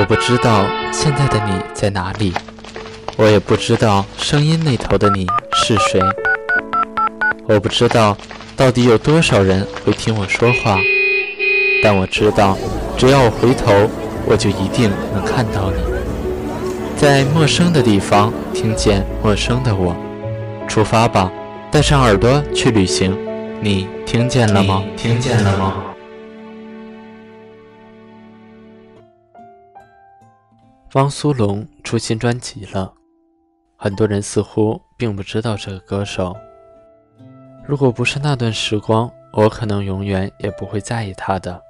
我不知道现在的你在哪里，我也不知道声音那头的你是谁。我不知道到底有多少人会听我说话，但我知道，只要我回头，我就一定能看到你，在陌生的地方听见陌生的我。出发吧，带上耳朵去旅行。你听见了吗？听见了吗？汪苏泷出新专辑了，很多人似乎并不知道这个歌手。如果不是那段时光，我可能永远也不会在意他的。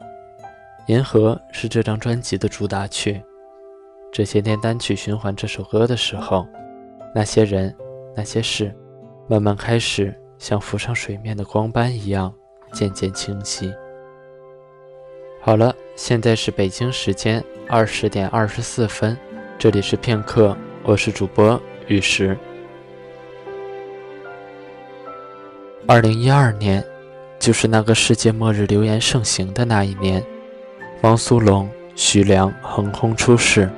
《银河》是这张专辑的主打曲。这些天单曲循环这首歌的时候，那些人、那些事，慢慢开始像浮上水面的光斑一样，渐渐清晰。好了，现在是北京时间二十点二十四分，这里是片刻，我是主播雨石。二零一二年，就是那个世界末日流言盛行的那一年，汪苏泷、徐良横空出世，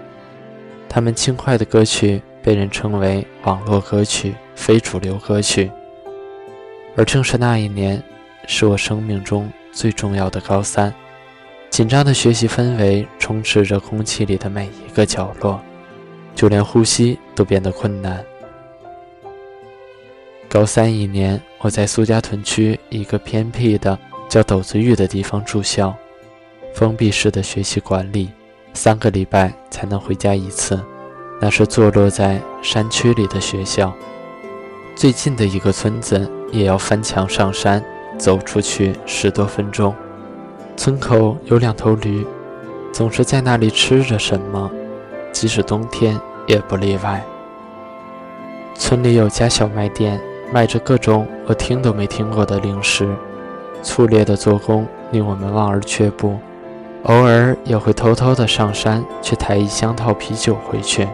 他们轻快的歌曲被人称为网络歌曲、非主流歌曲。而正是那一年，是我生命中最重要的高三。紧张的学习氛围充斥着空气里的每一个角落，就连呼吸都变得困难。高三一年，我在苏家屯区一个偏僻的叫斗子峪的地方住校，封闭式的学习管理，三个礼拜才能回家一次。那是坐落在山区里的学校，最近的一个村子也要翻墙上山，走出去十多分钟。村口有两头驴，总是在那里吃着什么，即使冬天也不例外。村里有家小卖店，卖着各种我听都没听过的零食。粗劣的做工令我们望而却步，偶尔也会偷偷的上山去抬一箱套啤酒回去，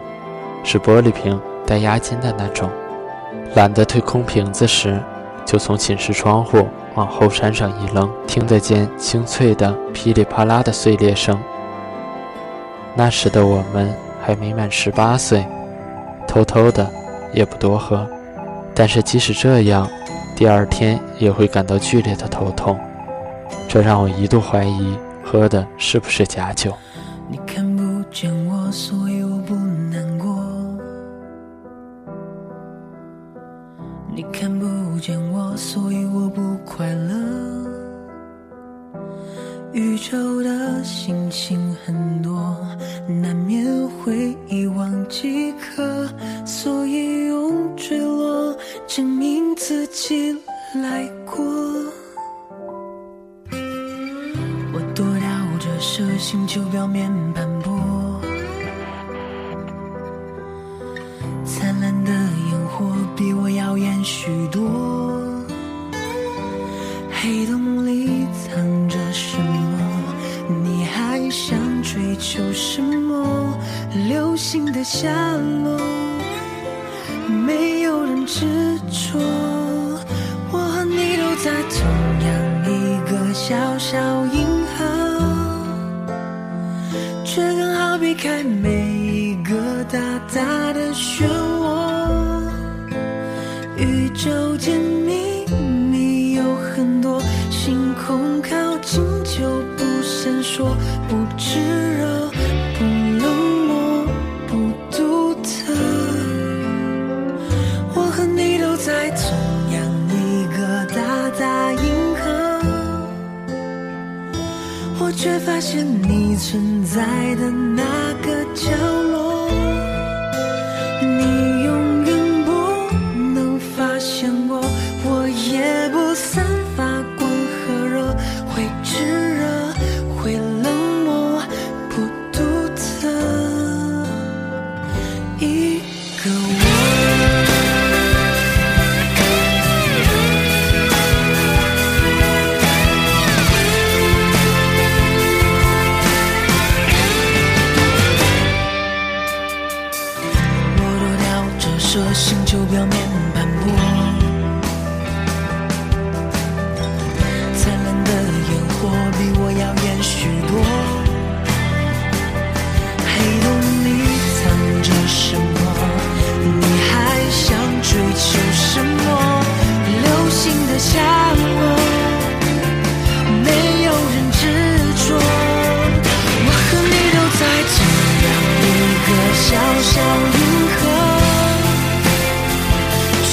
是玻璃瓶带押金的那种。懒得推空瓶子时，就从寝室窗户。往后山上一扔，听得见清脆的噼里啪啦的碎裂声。那时的我们还没满十八岁，偷偷的也不多喝，但是即使这样，第二天也会感到剧烈的头痛，这让我一度怀疑喝的是不是假酒。你看不见我，所宇宙的心情很多，难免会遗忘记流星的下落，没有人执着。我和你都在同样一个小小银河，却刚好避开每一个大大的漩涡。宇宙间秘密有很多，星空靠近就不闪烁，却发现你存在的那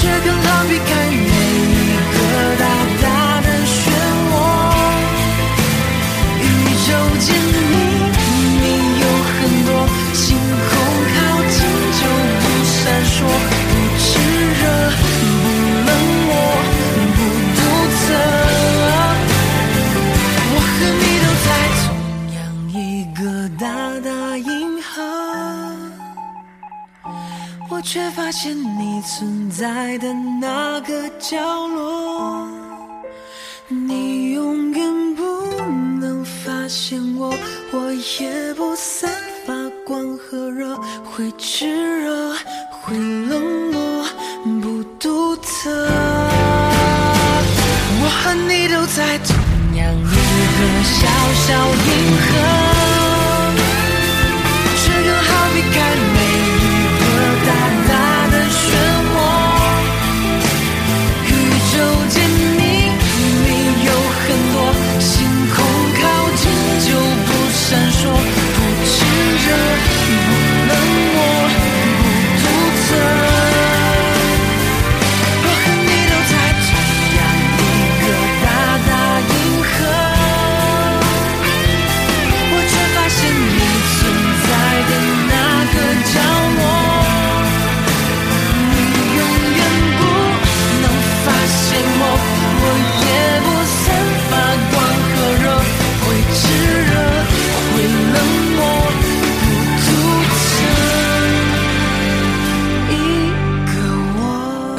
却更。角落，你永远不能发现我，我也不散发光和热，会炙热，会冷漠，不独特。我和你都在同样一个小小银河。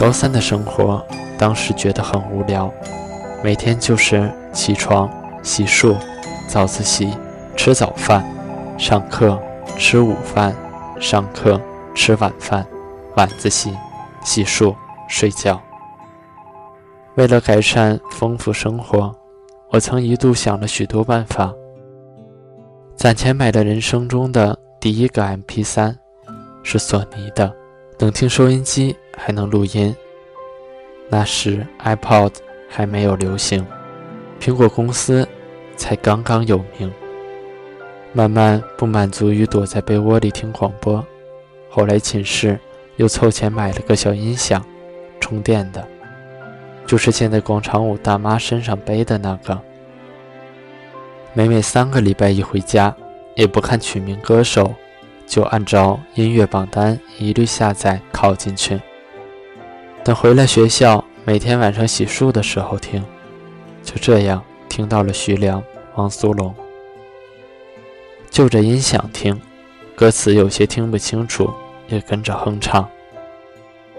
高三的生活，当时觉得很无聊，每天就是起床、洗漱、早自习、吃早饭、上课、吃午饭、上课、吃晚饭、晚自习、洗漱、睡觉。为了改善丰富生活，我曾一度想了许多办法，攒钱买了人生中的第一个 MP3，是索尼的，能听收音机。还能录音。那时 iPod 还没有流行，苹果公司才刚刚有名。慢慢不满足于躲在被窝里听广播，后来寝室又凑钱买了个小音响，充电的，就是现在广场舞大妈身上背的那个。每每三个礼拜一回家，也不看取名歌手，就按照音乐榜单一律下载拷进去。等回来学校，每天晚上洗漱的时候听，就这样听到了徐良、汪苏泷。就着音响听，歌词有些听不清楚，也跟着哼唱。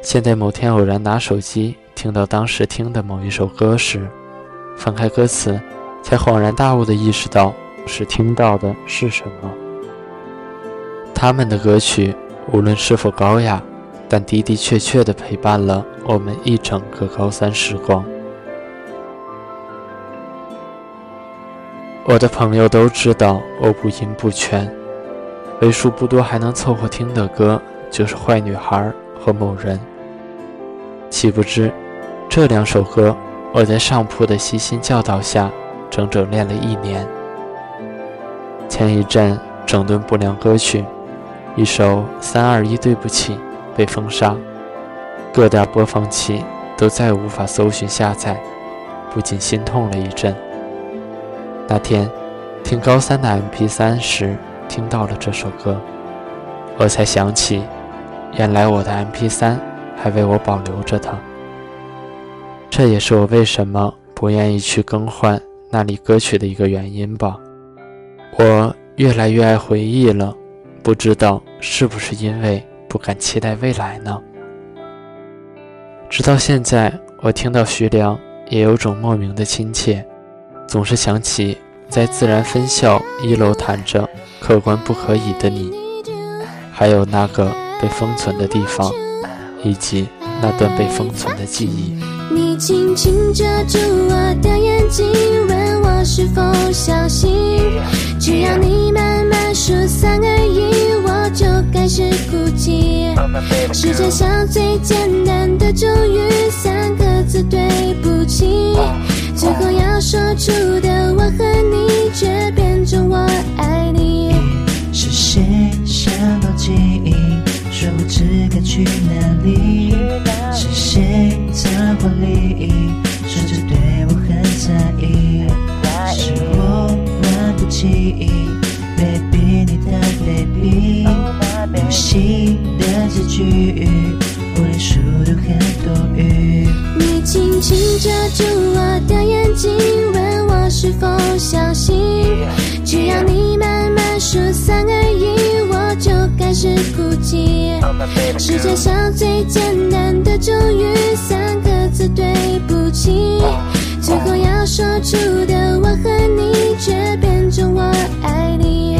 现在某天偶然拿手机听到当时听的某一首歌时，翻开歌词，才恍然大悟地意识到是听到的是什么。他们的歌曲无论是否高雅。但的的确确地陪伴了我们一整个高三时光。我的朋友都知道我五音不全，为数不多还能凑合听的歌就是《坏女孩》和《某人》。岂不知，这两首歌我在上铺的悉心教导下，整整练了一年。前一阵整顿不良歌曲，一首《三二一对不起》。被封杀，各大播放器都再无法搜寻下载，不禁心痛了一阵。那天听高三的 MP3 时，听到了这首歌，我才想起，原来我的 MP3 还为我保留着它。这也是我为什么不愿意去更换那里歌曲的一个原因吧。我越来越爱回忆了，不知道是不是因为。不敢期待未来呢。直到现在，我听到徐良，也有种莫名的亲切，总是想起在自然分校一楼弹着“客观不可以”的你，还有那个被封存的地方，以及那段被封存的记忆。你轻轻遮住我的眼睛，问我是否相信，只要你慢慢说三二一。就开始哭泣，世界上最简单的咒语，三个字对不起，最后要说出的遮住我的眼睛，问我是否相信。只要你慢慢数三二一，我就开始哭泣。世界上最简单的咒语，三个字对不起。最后要说出的我和你，却变成我爱你。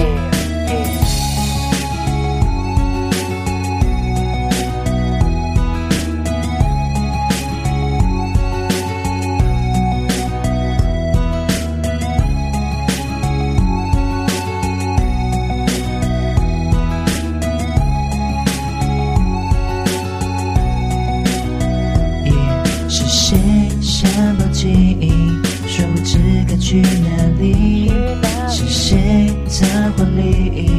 记忆，说不知该去哪里？是谁在怀里，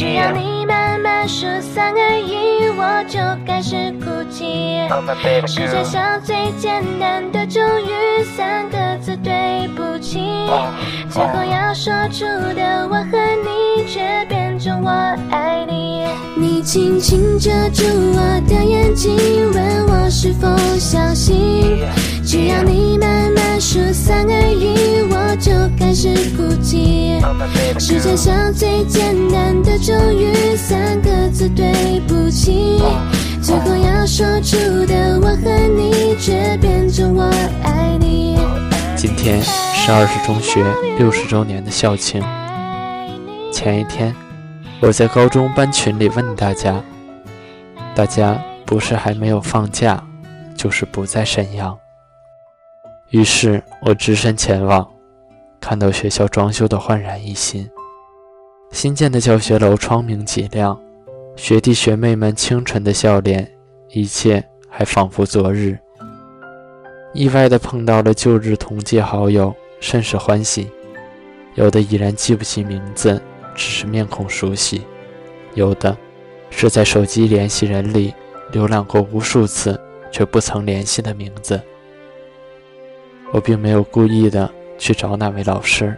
只要你慢慢说三二一，我就开始哭泣。世界上最简单的咒语，三个字对不起。最后要说出的我和你，却变成我爱你。你轻轻遮住我的眼睛，问我是否相信。只要你慢慢就开始哭泣。世界上最简单的咒语，三个字对不起。最后要说出的我和你，却变成我爱你。今天是二十中学六十周年的校庆。前一天，我在高中班群里问大家，大家不是还没有放假，就是不在沈阳。于是我只身前往，看到学校装修的焕然一新，新建的教学楼窗明几亮，学弟学妹们清纯的笑脸，一切还仿佛昨日。意外的碰到了旧日同届好友，甚是欢喜。有的已然记不起名字，只是面孔熟悉；有的是在手机联系人里浏览过无数次却不曾联系的名字。我并没有故意的去找哪位老师，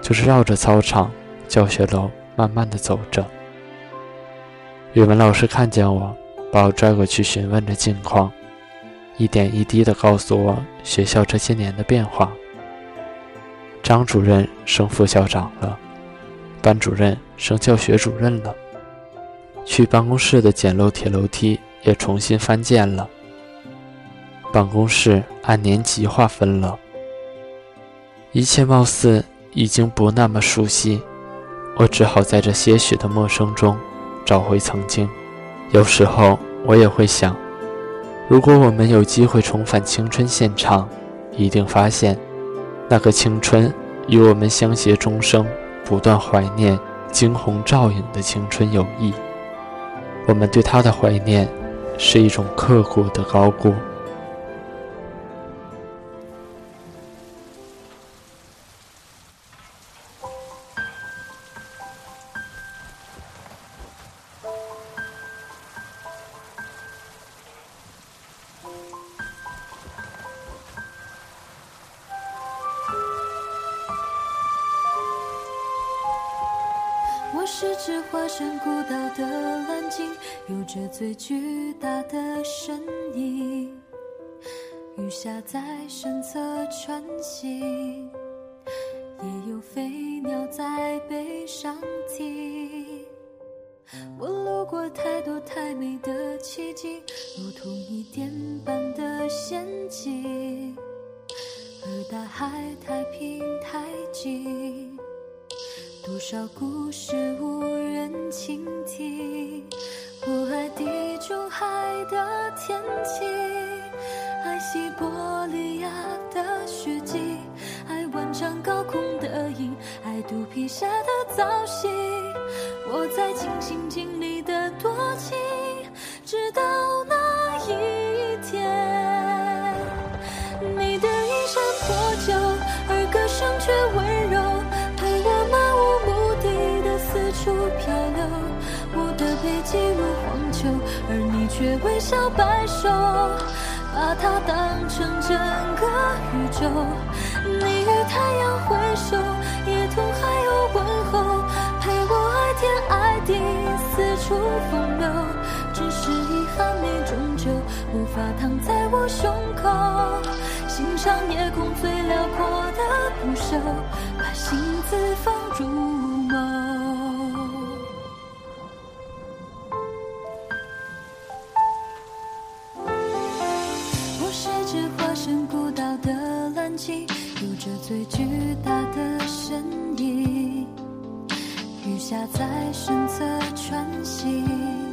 就是绕着操场、教学楼慢慢的走着。语文老师看见我，把我拽过去询问着近况。一点一滴的告诉我学校这些年的变化。张主任升副校长了，班主任升教学主任了，去办公室的简陋铁楼梯也重新翻建了，办公室按年级划分了。一切貌似已经不那么熟悉，我只好在这些许的陌生中找回曾经。有时候我也会想。如果我们有机会重返青春现场，一定发现，那个青春与我们相携终生、不断怀念、惊鸿照影的青春有异。我们对他的怀念，是一种刻骨的高估。的身影。雨下在身侧穿行，也有飞鸟在背上停。我路过太多太美的奇景，如同一点般的陷阱，而大海太平太静。多少故事无人倾听？我爱地中海的天气，爱西伯利亚的雪季，爱万丈高空的鹰，爱肚皮下的造型。我在尽心尽力的多情，微笑摆首，把它当成整个宇宙。你与太阳挥手，野兔还有问候，陪我爱天爱地，四处风流。只是遗憾，你终究无法躺在我胸口，欣赏夜空最辽阔的不朽，把心字放入。眸下在身侧穿行，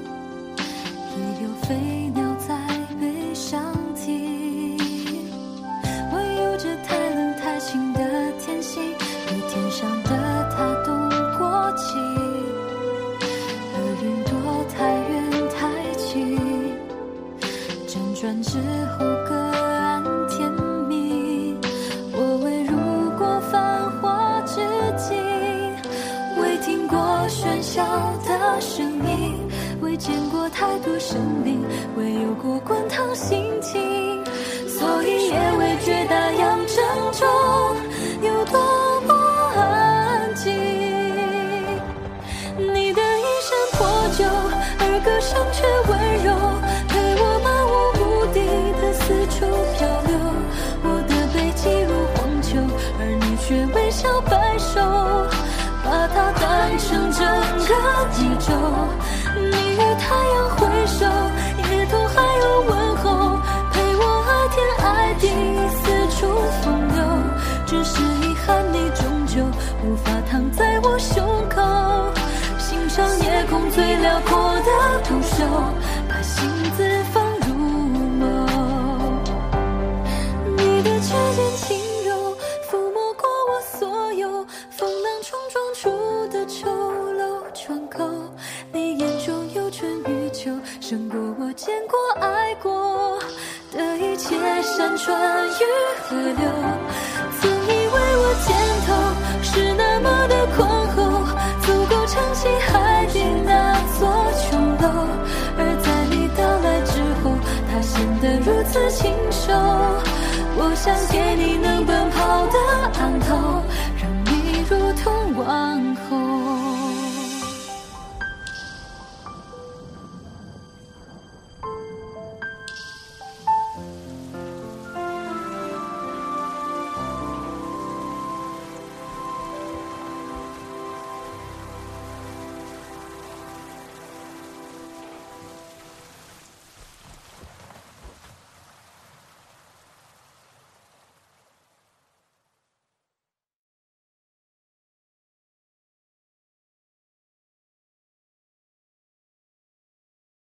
而歌声却温柔，陪我漫无目的的四处漂流。我的背脊如荒丘，而你却微笑摆首，把它当成整个宇宙。你与太阳挥手，野兔还有问候，陪我爱天爱地，四处风流。只是遗憾，你终究无法躺在我胸口，欣赏夜空最辽阔